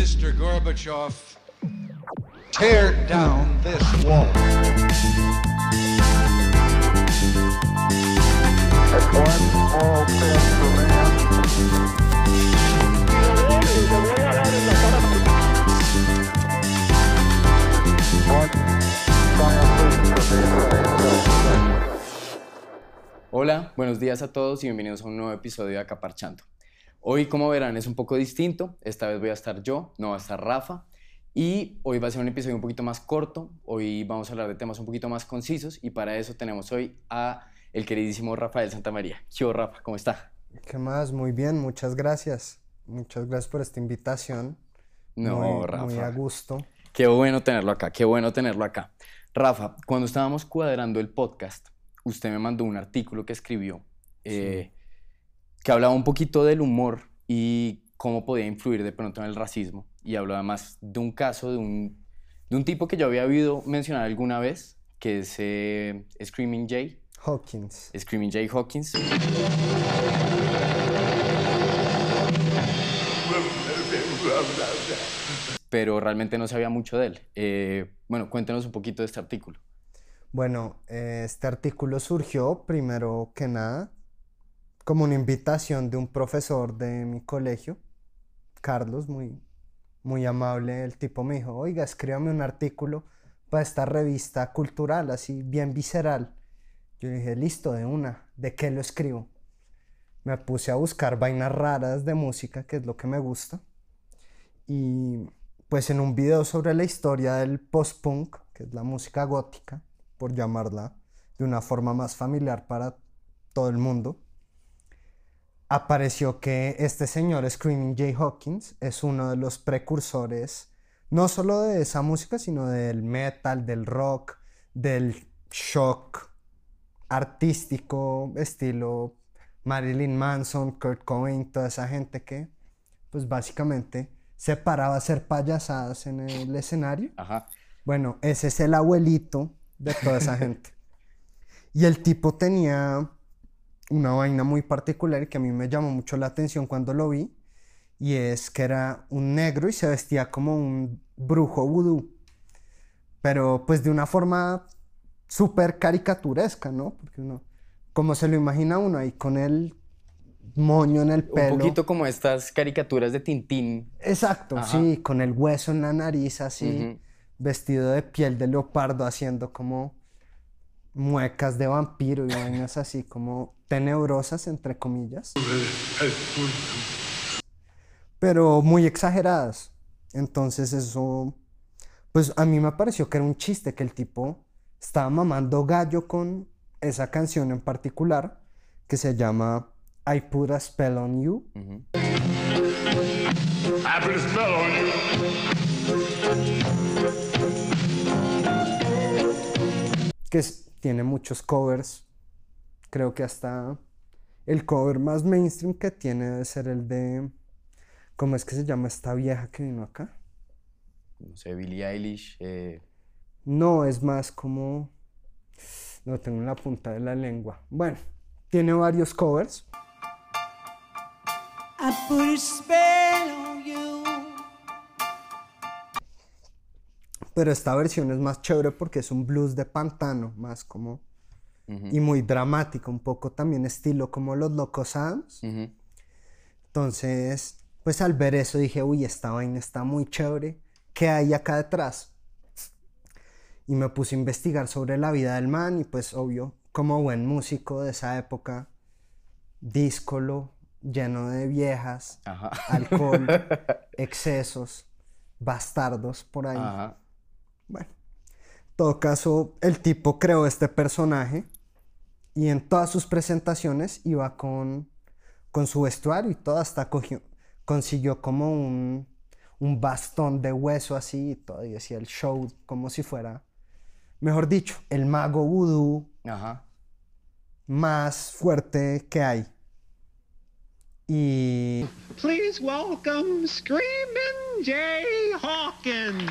Mr. Gorbachev, tear down this wall. Hola, buenos días a todos y bienvenidos a un nuevo episodio de Acaparchando. Hoy, como verán, es un poco distinto. Esta vez voy a estar yo, no va a estar Rafa. Y hoy va a ser un episodio un poquito más corto. Hoy vamos a hablar de temas un poquito más concisos y para eso tenemos hoy a el queridísimo Rafael Santamaría. ¿Qué Rafa? ¿Cómo está? ¿Qué más? Muy bien, muchas gracias. Muchas gracias por esta invitación. No, muy, Rafa. Muy a gusto. Qué bueno tenerlo acá, qué bueno tenerlo acá. Rafa, cuando estábamos cuadrando el podcast, usted me mandó un artículo que escribió eh, que hablaba un poquito del humor y cómo podía influir de pronto en el racismo. Y hablaba más de un caso de un, de un tipo que yo había oído mencionar alguna vez, que es eh, Screaming Jay. Hawkins. Screaming Jay Hawkins. Pero realmente no sabía mucho de él. Eh, bueno, cuéntenos un poquito de este artículo. Bueno, eh, este artículo surgió primero que nada como una invitación de un profesor de mi colegio, Carlos, muy, muy amable. El tipo me dijo, oiga, escríbame un artículo para esta revista cultural, así bien visceral. Yo dije, listo, de una, ¿de qué lo escribo? Me puse a buscar vainas raras de música, que es lo que me gusta. Y pues en un video sobre la historia del post-punk, que es la música gótica, por llamarla de una forma más familiar para todo el mundo, apareció que este señor Screaming Jay Hawkins es uno de los precursores no solo de esa música, sino del metal, del rock, del shock artístico, estilo Marilyn Manson, Kurt Cobain, toda esa gente que, pues básicamente se paraba a hacer payasadas en el escenario. Ajá. Bueno, ese es el abuelito de toda esa gente. Y el tipo tenía una vaina muy particular que a mí me llamó mucho la atención cuando lo vi, y es que era un negro y se vestía como un brujo vudú, pero pues de una forma súper caricaturesca, ¿no? Porque uno, como se lo imagina uno ahí con el moño en el pelo. Un poquito como estas caricaturas de Tintín. Exacto, Ajá. sí, con el hueso en la nariz así, vestido de piel de leopardo haciendo como muecas de vampiro y vainas así como tenebrosas, entre comillas. Pero muy exageradas. Entonces eso, pues a mí me pareció que era un chiste que el tipo estaba mamando gallo con esa canción en particular que se llama I Put a Spell on You. I put a spell on you. que es- tiene muchos covers. Creo que hasta el cover más mainstream que tiene debe ser el de. ¿Cómo es que se llama esta vieja que vino acá? No sé, Billie Eilish. eh, No, es más como. No tengo en la punta de la lengua. Bueno, tiene varios covers. I put a spell on you. Pero esta versión es más chévere porque es un blues de pantano, más como. Y muy dramático, un poco también estilo como los Locos Adams. Entonces, pues al ver eso dije, uy, esta vaina está muy chévere. ¿Qué hay acá detrás? Y me puse a investigar sobre la vida del man y pues obvio, como buen músico de esa época, díscolo, lleno de viejas, Ajá. alcohol, excesos, bastardos por ahí. Ajá. Bueno, en todo caso, el tipo creó este personaje y en todas sus presentaciones iba con, con su vestuario y todo, hasta cogió, consiguió como un, un bastón de hueso así y todo, y decía el show como si fuera, mejor dicho, el mago vudú Ajá. más fuerte que hay. Y Please welcome Screaming Jay Hawkins.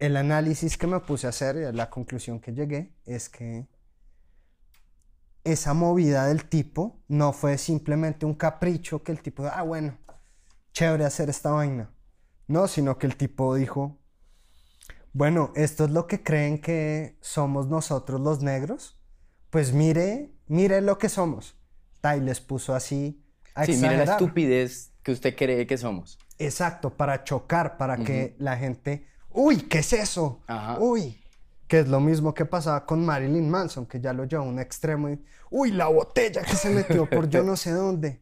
El análisis que me puse a hacer, y la conclusión que llegué, es que esa movida del tipo no fue simplemente un capricho que el tipo, ah, bueno, chévere hacer esta vaina. No, sino que el tipo dijo, bueno, esto es lo que creen que somos nosotros los negros, pues mire, mire lo que somos. Ta, y les puso así a Sí, mire la estupidez que usted cree que somos. Exacto, para chocar, para que la gente, uy, ¿qué es eso? Ajá. Uy, que es lo mismo que pasaba con Marilyn Manson, que ya lo llevó a un extremo y, uy, la botella que se metió por yo no sé dónde.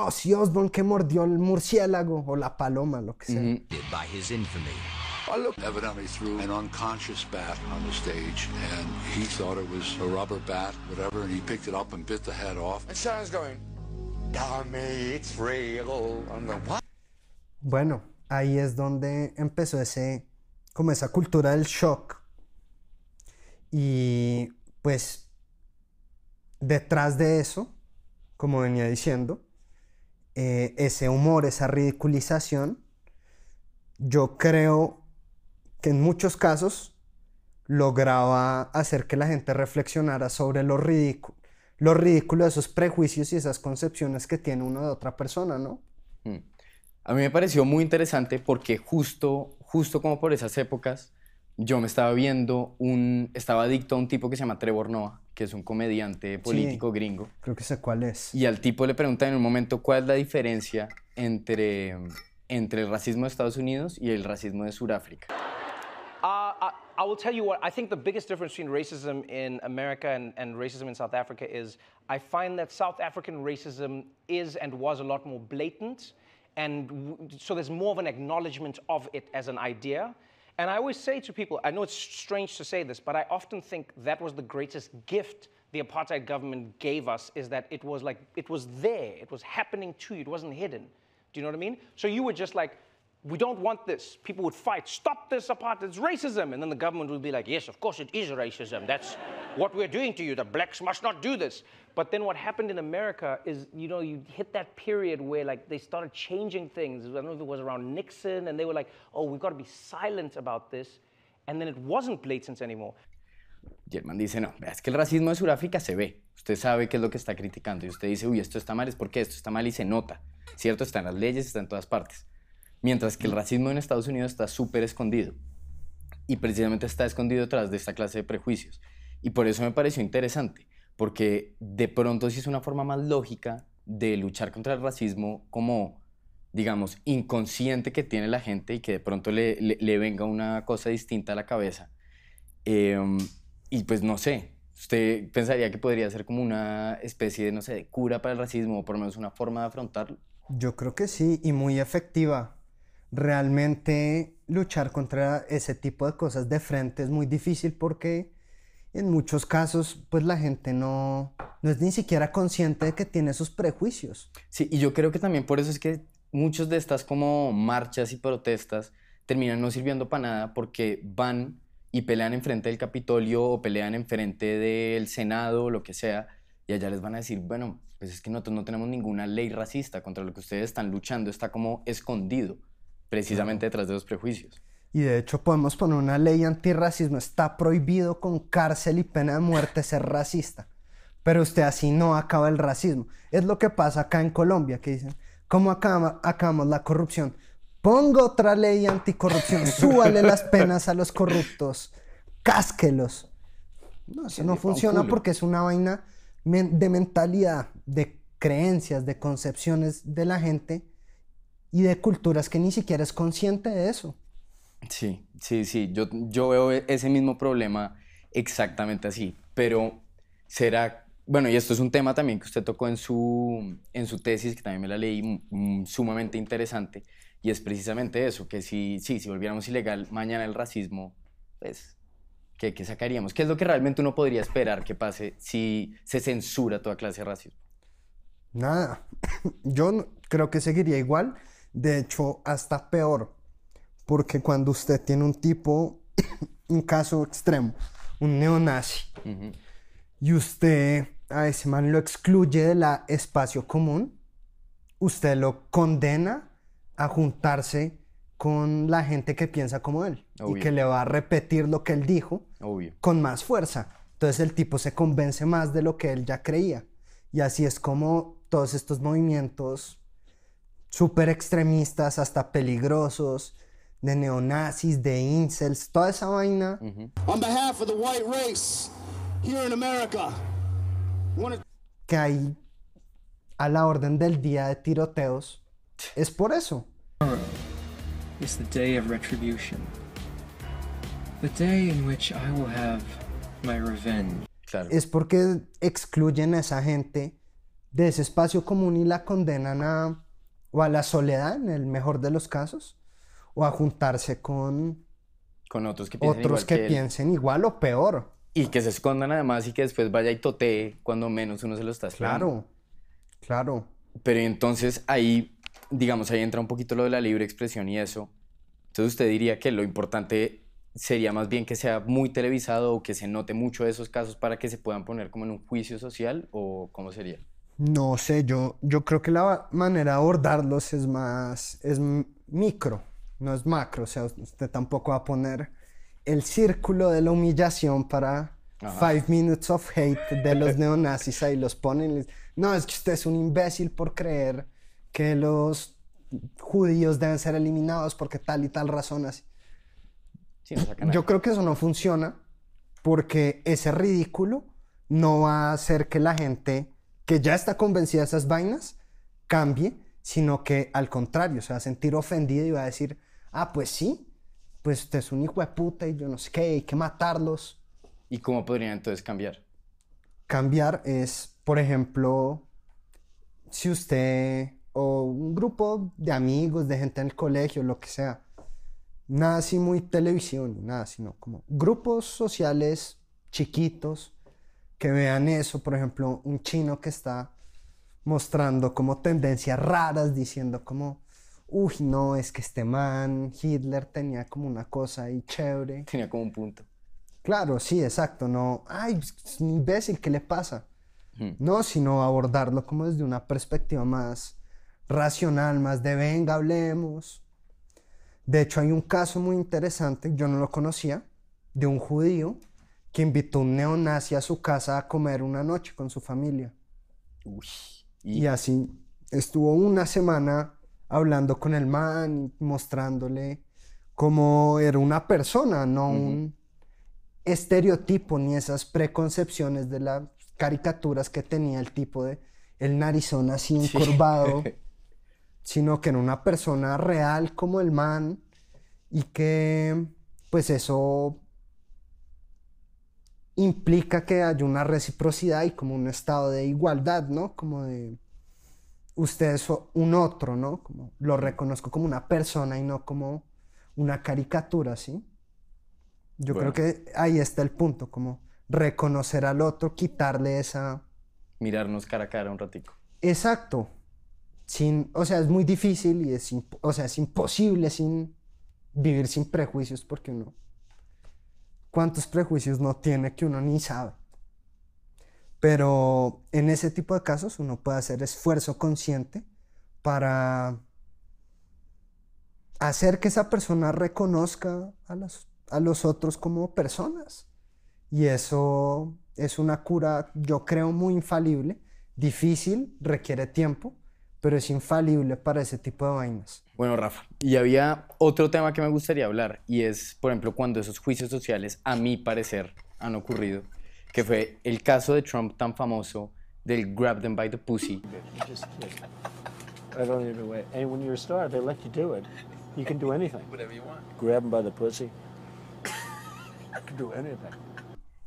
No, si Osborne que mordió el murciélago o la paloma, lo que sea. His infamy. I looked evidently threw an unconscious bat on the stage, and he thought it was a rubber bat, whatever, and he picked it up and bit the head off. And Sharon's going, Tommy, it's real. I'm going, what? Bueno, ahí es donde empezó ese, como esa cultura del shock. Y pues detrás de eso, como venía diciendo, eh, ese humor, esa ridiculización, yo creo que en muchos casos lograba hacer que la gente reflexionara sobre lo ridículo, lo ridículo de esos prejuicios y esas concepciones que tiene uno de otra persona, ¿no? Mm. A mí me pareció muy interesante porque justo, justo como por esas épocas, yo me estaba viendo un, estaba adicto a un tipo que se llama Trevor Noah, que es un comediante político gringo. Creo que sé cuál es. Y al tipo le preguntan en un momento cuál es la diferencia entre, entre el racismo de Estados Unidos y el racismo de Sudáfrica. Uh, I, I will tell you what, I think the biggest difference between racism in America and, and racism in South Africa is I find that South African racism is and was a lot more blatant. And w- so there's more of an acknowledgement of it as an idea. And I always say to people, I know it's strange to say this, but I often think that was the greatest gift the apartheid government gave us is that it was like, it was there, it was happening to you, it wasn't hidden. Do you know what I mean? So you were just like, we don't want this. People would fight, stop this apartheid, it's racism. And then the government would be like, yes, of course it is racism. That's what we're doing to you. The blacks must not do this. But then what happened in America is, you know, you hit that period where like they started changing things. I don't know if it was around Nixon, and they were like, oh, we've got to be silent about this. And then it wasn't blatant anymore. Y el man dice, no, es que el racismo de Sudáfrica se ve. Usted sabe qué es lo que está criticando. Y usted dice, uy, esto está mal, es porque esto está mal y se nota. ¿Cierto? Está en las leyes, está en todas partes. Mientras que el racismo en Estados Unidos está súper escondido. Y precisamente está escondido detrás de esta clase de prejuicios. Y por eso me pareció interesante. Porque de pronto sí es una forma más lógica de luchar contra el racismo como, digamos, inconsciente que tiene la gente y que de pronto le, le- le venga una cosa distinta a la cabeza. Em, y pues no sé, ¿usted pensaría que podría ser como una especie de, no sé, de cura para el racismo o por lo menos una forma de afrontarlo? Yo creo que sí, y muy efectiva. Realmente luchar contra ese tipo de cosas de frente es muy difícil porque en muchos casos pues la gente no, no es ni siquiera consciente de que tiene esos prejuicios. Sí, y yo creo que también por eso es que muchas de estas como marchas y protestas terminan no sirviendo para nada porque van y pelean enfrente del Capitolio o pelean enfrente del Senado o lo que sea y allá les van a decir, bueno, pues es que nosotros no tenemos ninguna ley racista contra lo que ustedes están luchando, está como escondido precisamente detrás de los prejuicios. Y de hecho podemos poner una ley antirracismo. Está prohibido con cárcel y pena de muerte ser racista. Pero usted así no acaba el racismo. Es lo que pasa acá en Colombia, que dicen, ¿cómo acaba- acabamos la corrupción? Ponga otra ley anticorrupción, súbale las penas a los corruptos, cásquelos. No, eso no funciona porque es una vaina de mentalidad, de creencias, de concepciones de la gente y de culturas que ni siquiera es consciente de eso. Sí, sí, sí, yo, yo veo e- ese mismo problema exactamente así, pero será, bueno, y esto es un tema también que usted tocó en su, en su tesis, que también me la leí, mm, sumamente interesante, y es precisamente eso, que si, si volviéramos ilegal mañana el racismo, pues, ¿qué, qué sacaríamos? ¿Qué es lo que realmente uno podría esperar que pase si se censura toda clase de racismo? Nada. Yo creo que seguiría igual. De hecho, hasta peor, porque cuando usted tiene un tipo, un caso extremo, un neonazi, y usted a ese man lo excluye del espacio común, usted lo condena a juntarse con la gente que piensa como él y Obvio. que le va a repetir lo que él dijo Obvio. con más fuerza. Entonces el tipo se convence más de lo que él ya creía. Y así es como todos estos movimientos súper extremistas, hasta peligrosos, de neonazis, de incels, toda esa vaina, On behalf of the white race here in America, wanna que hay a la orden del día de tiroteos, es por eso. is the day of retribution. The day in which I will have my revenge. Claro. Es porque excluyen a esa gente de ese espacio común y la condenan a o a la soledad en el mejor de los casos o a juntarse con Con otros que piensan otros igual que piensen igual o peor. Y que se escondan además y que después vaya y totee cuando menos uno se lo está esperando. Claro, claro. Pero entonces ahí, digamos, ahí entra un poquito lo de la libre expresión y eso. Entonces usted diría que lo importante sería más bien que sea muy televisado o que se note mucho de esos casos para que se puedan poner como en un juicio social o cómo sería. No sé, yo, yo creo que la manera de abordarlos es más, es micro, no es macro. O sea, usted tampoco va a poner el círculo de la humillación para Ajá. Five Minutes of Hate de los neonazis ahí los ponen. No, es que usted es un imbécil por creer que los judíos deben ser eliminados porque tal y tal razón así. Sí, no. Yo creo que eso no funciona porque ese ridículo no va a hacer que la gente que ya está convencida de esas vainas cambie, sino que al contrario, se va a sentir ofendido y va a decir, ah, pues sí, pues usted es un hijo de puta y yo no sé qué, hay que matarlos. ¿Y cómo podrían entonces cambiar? Cambiar es, por ejemplo, si usted o un grupo de amigos, de gente en el colegio, lo que sea, nada así muy televisión, nada, sino como grupos sociales chiquitos que vean eso, por ejemplo, un chino que está mostrando como tendencias raras, diciendo como, uy, no, es que este man, Hitler tenía como una cosa ahí chévere. Tenía como un punto. Claro, sí, exacto, no, ay, es un imbécil, ¿qué le pasa? No, sino abordarlo como desde una perspectiva más racional, más de venga, hablemos. De hecho, hay un caso muy interesante, yo no lo conocía, de un judío que invitó a un neonazi a su casa a comer una noche con su familia. Uy. Y así estuvo una semana hablando con el man, y mostrándole cómo era una persona, no un estereotipo ni esas preconcepciones de las caricaturas que tenía el tipo de el narizón así encorvado, sino que era una persona real como el man y que pues eso implica que haya una reciprocidad y como un estado de igualdad, ¿no? Como de usted es un otro, ¿no? Como lo reconozco como una persona y no como una caricatura, ¿sí? Yo Bueno. creo que ahí está el punto, como reconocer al otro, quitarle esa... Mirarnos cara a cara un ratico. Exacto. Sin, o sea, es muy difícil y es, o sea, es imposible sin vivir sin prejuicios porque uno... ¿Cuántos prejuicios no tiene que uno ni sabe? Pero en ese tipo de casos uno puede hacer esfuerzo consciente para hacer que esa persona reconozca a, los otros como personas. Y eso es una cura, yo creo, muy infalible, difícil, requiere tiempo, pero es infalible para ese tipo de vainas. Bueno, Rafa, y había otro tema que me gustaría hablar, y es, por ejemplo, cuando esos juicios sociales, a mi parecer, han ocurrido, que fue el caso de Trump tan famoso del grab them by the pussy. Just, just, I don't even wait. And when you're a star, they let you do it. You can do anything. Whatever you want. Grab them by the pussy. you can do anything.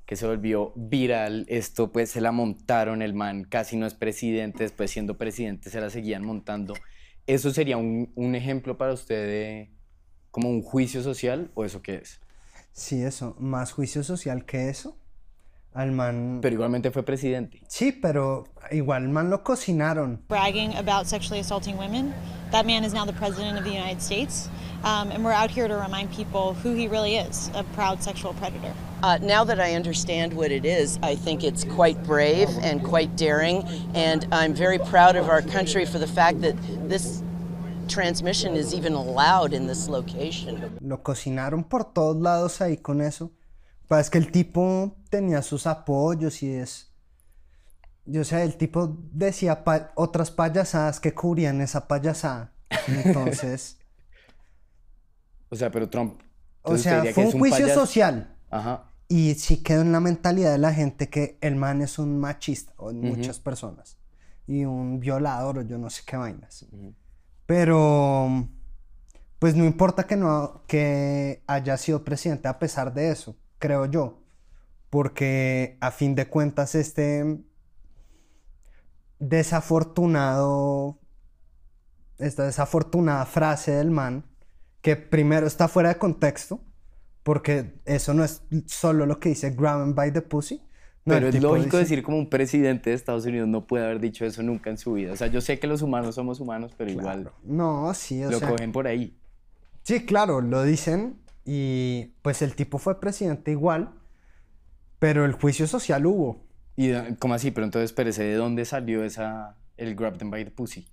que se volvió viral. Esto pues se la montaron, el man casi no es presidente, después siendo presidente se la seguían montando. ¿Eso sería un, un ejemplo para usted de como un juicio social o eso qué es? Sí, eso, más juicio social que eso. Al man... Pero igualmente fue presidente. Sí, pero igual man lo cocinaron. bragging about sexually assaulting women. That man is now the president of the United States. Um, and we're out here to remind people who he really is a proud sexual predator. Uh, now that I understand what it is, I think it's quite brave and quite daring, and I'm very proud of our country for the fact that this transmission is even allowed in this location. Lo cocinaron por todos lados ahí con eso. Pues que el tipo tenía sus apoyos y es... Yo sé, el tipo decía pa- otras payasadas que cubrían esa payasada. Entonces, O sea, pero Trump. o sea, fue un juicio social. Ajá. Y sí quedó en la mentalidad de la gente que el man es un machista, o en muchas personas. Y un violador, o yo no sé qué vainas. Pero, pues no importa que, no, que haya sido presidente a pesar de eso, creo yo. Porque a fin de cuentas este desafortunado, esta desafortunada frase del man, que primero está fuera de contexto, porque eso no es solo lo que dice grab by the pussy. No, Pero es lógico dice- decir como un presidente de Estados Unidos no puede haber dicho eso nunca en su vida. O sea, yo sé que los humanos somos humanos, pero igual No, sí, o lo sea, cogen por ahí. Sí, claro, lo dicen y pues el tipo fue presidente igual, pero el juicio social hubo. ¿Y de- cómo así? Pero entonces, espérese, ¿de dónde salió esa, el grab them by the pussy?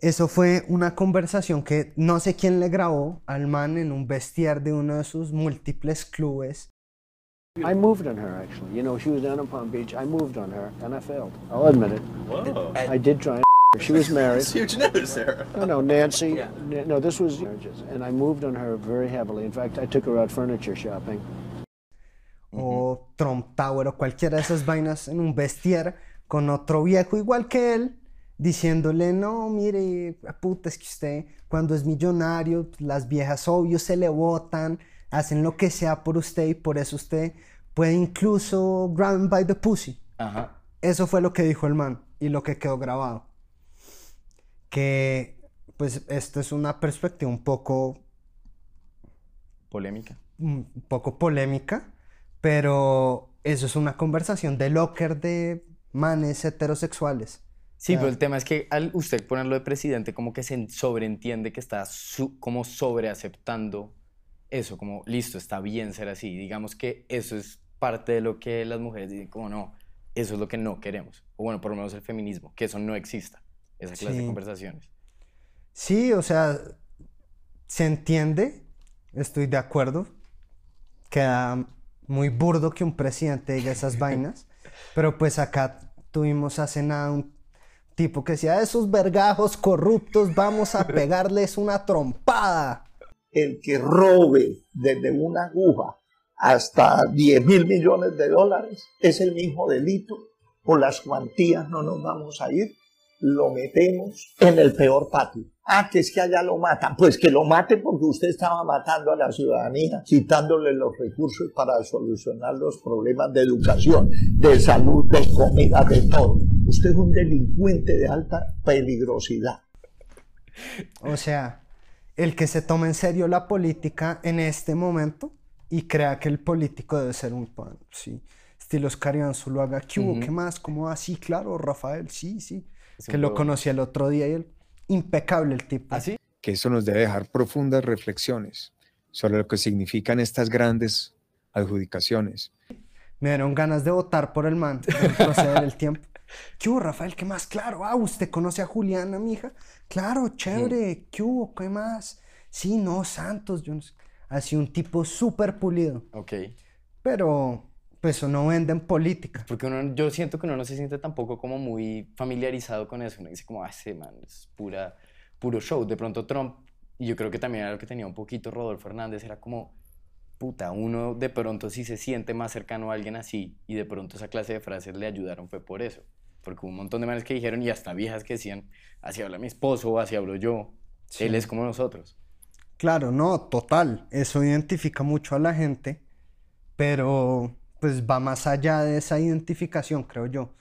Eso fue una conversación que no sé quién le grabó al man en un vestier de uno de sus múltiples clubes. I moved on her actually. You know, she was down in Palm Beach. I moved on her and I failed. I'll admit it. Whoa. I did try and her. She was married. That's huge news, Sarah. No, no, Nancy. N- No, this was marriages, and I moved on her very heavily. In fact, I took her out furniture shopping. O Trump Tower o cualquiera de esas vainas en un vestier con otro viejo igual que él, diciéndole, no, mire, puta, es que usted cuando es millonario, las viejas obvio se le botan, hacen lo que sea por usted y por eso usted puede incluso grab by the pussy. Ajá. Eso fue lo que dijo el man y lo que quedó grabado. Que, pues, esto es una perspectiva un poco Polémica. un poco polémica, pero eso es una conversación de locker de manes heterosexuales. Sí, O sea, pero el tema es que al usted ponerlo de presidente, como que se sobreentiende que está su- como sobreaceptando eso, como listo, está bien ser así. Digamos que eso es parte de lo que las mujeres dicen, como no, eso es lo que no queremos. O bueno, por lo menos el feminismo, que eso no exista, esa clase de Sí. conversaciones. Sí, o sea, se entiende, estoy de acuerdo. Queda muy burdo que un presidente diga esas vainas, pero pues acá tuvimos hace nada un tipo que decía, esos vergajos corruptos, vamos a pegarles una trompada. el que robe desde una aguja hasta 10 mil millones de dólares es el mismo delito. Por las cuantías no nos vamos a ir. Lo metemos en el peor patio. Ah, que es que allá lo matan. Pues que lo maten porque usted estaba matando a la ciudadanía, quitándole los recursos para solucionar los problemas de educación, de salud, de comida, de todo. Usted es un delincuente de alta peligrosidad. O sea, el que se tome en serio la política en este momento y crea que el político debe ser un pan, sí. Estilo Iván lo haga, ¿qué hubo? ¿Qué más? ¿Cómo va? Sí, claro, Rafael, sí, sí. Es Que lo conocí el otro día y él, impecable el tipo. ¿Ah, sí? que esto nos debe dejar profundas reflexiones sobre lo que significan estas grandes adjudicaciones. Me dieron ganas de votar por el man, de proceder el tiempo. ¿Qué hubo, Rafael? ¿Qué más? Claro, ah, ¿usted conoce a Juliana, mija? Claro, chévere, ¿qué hubo? ¿Qué más? Sí, no, Santos, yo no sé. Así un tipo súper pulido. Ok. Pero, pues eso no vende en política. Porque uno, yo siento que uno no se siente tampoco como muy familiarizado con eso. Uno dice como, ah, ese man es pura, puro show. De pronto Trump, y yo creo que también era lo que tenía un poquito Rodolfo Hernández, era como, puta, uno de pronto sí se siente más cercano a alguien así y de pronto esa clase de frases le ayudaron fue por eso. Porque hubo un montón de manes que dijeron y hasta viejas que decían, así habla mi esposo, así hablo yo, Sí. él es como nosotros. Claro, no, total. Eso identifica mucho a la gente, pero pues va más allá de esa identificación, creo yo.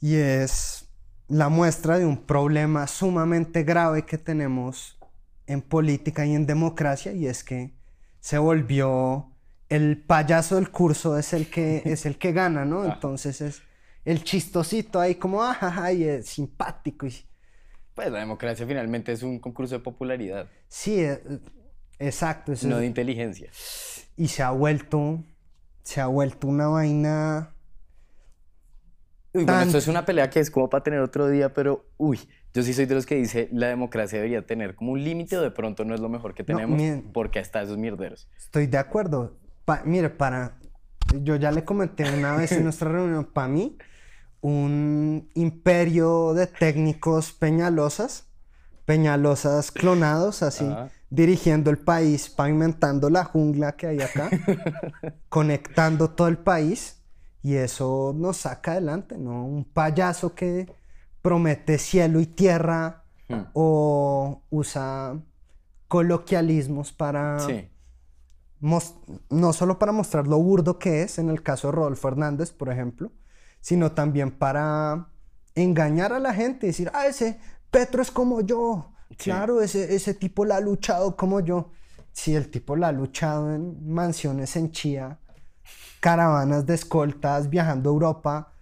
Y es la muestra de un problema sumamente grave que tenemos en política y en democracia, y es que se volvió el payaso del curso es el que, es el que gana, ¿no? Ah. Entonces es el chistosito ahí como, ajaja, y es simpático. Y... Pues la democracia finalmente es un concurso de popularidad. Sí, eh, exacto. eso No es- de inteligencia. Y se ha vuelto, se ha vuelto una vaina... Uy, bueno, esto es una pelea que es como para tener otro día, pero uy, yo sí soy de los que dice la democracia debería tener como un límite o de pronto no es lo mejor que No, tenemos miren. porque hasta esos mierderos. Estoy de acuerdo. Pa- mire, para. Yo ya le comenté una vez en nuestra reunión, para mí, un imperio de técnicos peñalosas, peñalosas clonados, así, Ajá. dirigiendo el país, pavimentando la jungla que hay acá, conectando todo el país, y eso nos saca adelante, ¿no? Un payaso que promete cielo y tierra Hmm. o usa coloquialismos para Sí. no solo para mostrar lo burdo que es, en el caso de Rodolfo Hernández, por ejemplo, sino también para engañar a la gente y decir, ah, ese Petro es como yo, claro, ese, ese tipo la ha luchado como yo. Sí, el tipo la ha luchado en mansiones en Chía, caravanas de escoltas viajando a Europa.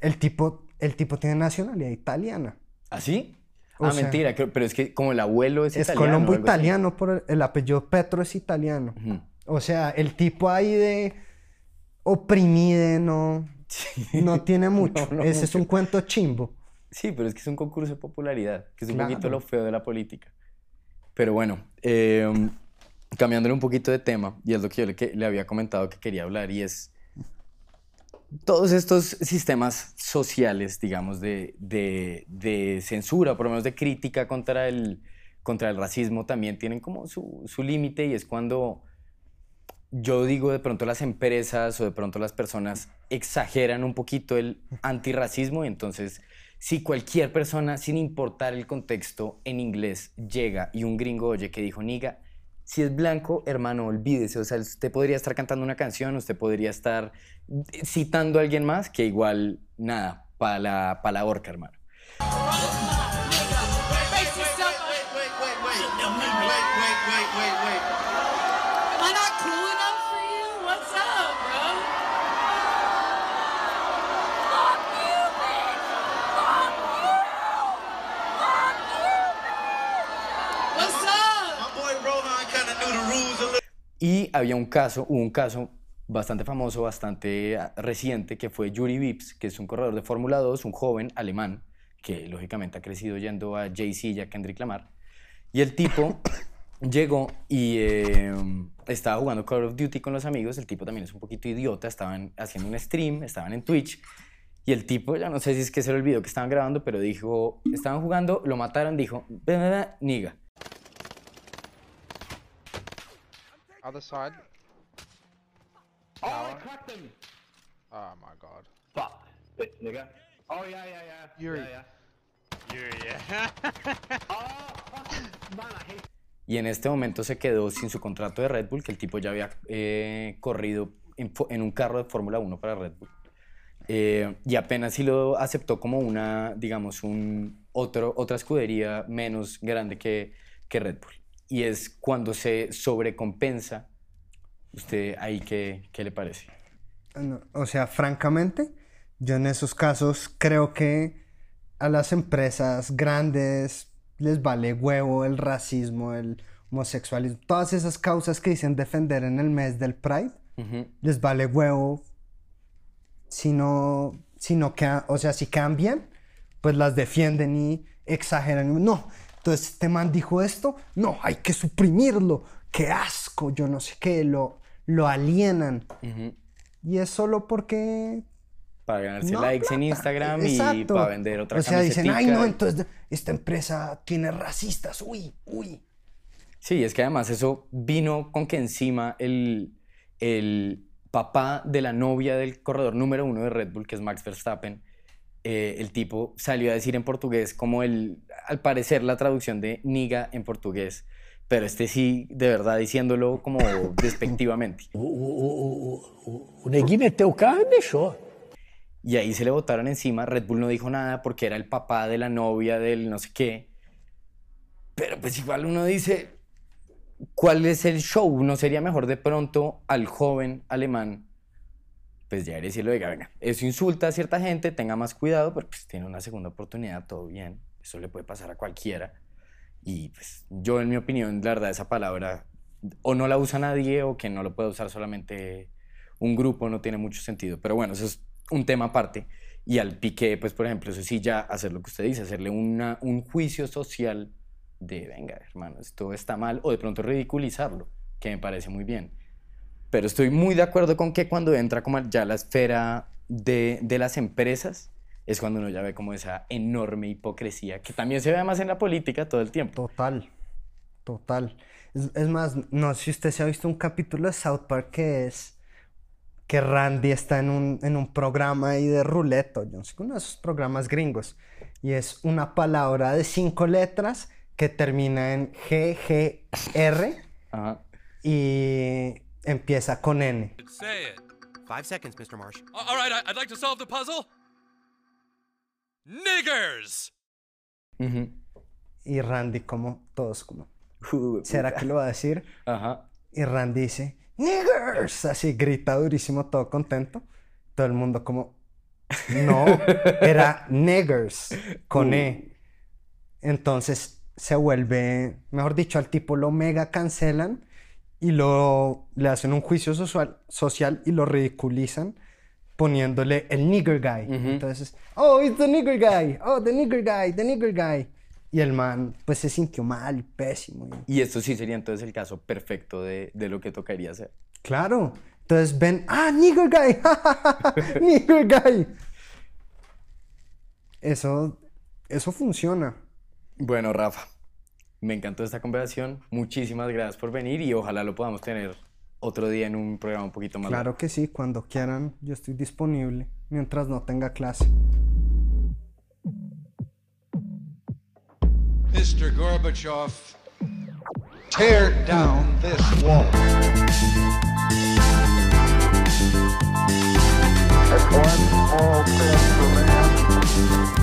El tipo, el tipo tiene nacionalidad italiana. ¿Así? O ah, sea- mentira, pero es que como el abuelo es, Es italiano. colombo o algo así. italiano, por el, el apellido Petro es italiano. O sea, el tipo ahí de oprimide no, no tiene mucho. No, no Ese es un cuento chimbo. Sí, pero es que es un concurso de popularidad, que es un Claro. poquito lo feo de la política. Pero bueno, eh, cambiándole un poquito de tema, y es lo que yo le, que- le había comentado que quería hablar, y es todos estos sistemas sociales, digamos, de, de- de censura, por lo menos de crítica contra el, contra el racismo, también tienen como su, su límite, y es cuando yo digo de pronto las empresas o de pronto las personas exageran un poquito el antirracismo y entonces si cualquier persona, sin importar el contexto en inglés, llega y un gringo oye que dijo, niga, si es blanco, hermano, olvídese, o sea, usted podría estar cantando una canción, usted podría estar citando a alguien más, que igual, nada, para la, pa' la horca, hermano. Y había un caso, hubo un caso bastante famoso, bastante ah, reciente, que fue Yuri Vips, que es un corredor de Fórmula 2, un joven alemán, que lógicamente ha crecido yendo a Jay-Z y a Kendrick Lamar. Y el tipo llegó y eh, estaba jugando Call of Duty con los amigos. El tipo también es un poquito idiota, estaban haciendo un stream, estaban en Twitch. Y el tipo, ya no sé si es que se olvidó que estaban grabando, pero dijo, estaban jugando, lo mataron, dijo, "Ve, ve, ve, niga. Other side. Oh, I Tower. cracked him! Oh my god. Fuck. Bitch, nigga. Oh, yeah, yeah, yeah. Yuri. Yeah, yeah. Yuri, yeah. oh, fuck. Man, I hate Y en este momento se quedó sin su contrato de Red Bull, que el tipo ya había eh, corrido en, un carro de Fórmula 1 para Red Bull. Eh, y apenas sí lo aceptó como una, digamos, un otro, otra escudería menos grande que, que Red Bull. Y es cuando se sobrecompensa. ¿Usted ahí qué, qué le parece? No, O sea, francamente, yo en esos casos creo que a las empresas grandes les vale huevo el racismo, el homosexualismo, todas esas causas que dicen defender en el mes del Pride, les vale huevo si no, si no queda- o sea, si cambian, pues las defienden y exageran. No, entonces este man dijo esto, no, hay que suprimirlo, qué asco, yo no sé qué, lo, lo alienan. Y es solo porque... Para ganarse no likes en. Instagram y para vender otra O sea, dicen, ay no, camisetica". entonces esta empresa tiene racistas, uy, uy. Sí, es que además eso vino con que encima el, el papá de la novia del corredor número uno de Red Bull, que es Max Verstappen, eh, el tipo salió a decir en portugués como el, al parecer la traducción de niga en portugués, pero este sí, de verdad, diciéndolo como despectivamente. Y ahí se le botaron encima, Red Bull no dijo nada porque era el papá de la novia del no sé qué. Pero pues igual uno dice, ¿cuál es el show? ¿No sería mejor de pronto al joven alemán pues ya lo diga, venga, eso insulta a cierta gente, tenga más cuidado, pero pues tiene una segunda oportunidad, todo bien, eso le puede pasar a cualquiera. Y pues yo, en mi opinión, la verdad, esa palabra o no la usa nadie o que no lo puede usar solamente un grupo, no tiene mucho sentido. Pero bueno, eso es un tema aparte. Y al pique, pues por ejemplo, eso sí, ya hacer lo que usted dice, hacerle una, un juicio social de, venga, hermano, esto está mal, o de pronto ridiculizarlo, que me parece muy bien. Pero estoy muy de acuerdo con que cuando entra como ya la esfera de, de las empresas, es cuando uno ya ve como esa enorme hipocresía, que también se ve más en la política todo el tiempo. Total, total. Es, es más, no sé si usted se ha visto un capítulo de South Park que es que Randy está en un, en un programa ahí de ruleto, yo no sé, uno de esos programas gringos, y es una palabra de cinco letras que termina en G, G, R Ajá. y empieza con N. Say it. Five seconds, Mr. Marsh. All right, I'd like to solve the puzzle. Niggers. Ujú. Y Randy como, todos como, Uh, ¿será que lo va a decir? Ajá. Y Randy dice, niggers, así grita durísimo, todo contento. Todo el mundo como, no, era niggers, con E. Entonces se vuelve, mejor dicho, al tipo lo mega cancelan y lo, le hacen un juicio social, social y lo ridiculizan poniéndole el nigger guy. Entonces, oh, it's the nigger guy, oh, the nigger guy, the nigger guy. Y el man, pues se sintió mal y pésimo. y- Y esto sí sería entonces el caso perfecto de, de lo que tocaría hacer. Claro. Entonces ven, ah, nigger guy, nigger guy. Eso, eso funciona. Bueno, Rafa, me encantó esta conversación. Muchísimas gracias por venir y ojalá lo podamos tener otro día en un programa un poquito más Claro que sí, cuando quieran, yo estoy disponible, mientras no tenga clase. Mr. Gorbachev, tear down this wall. One small step for man,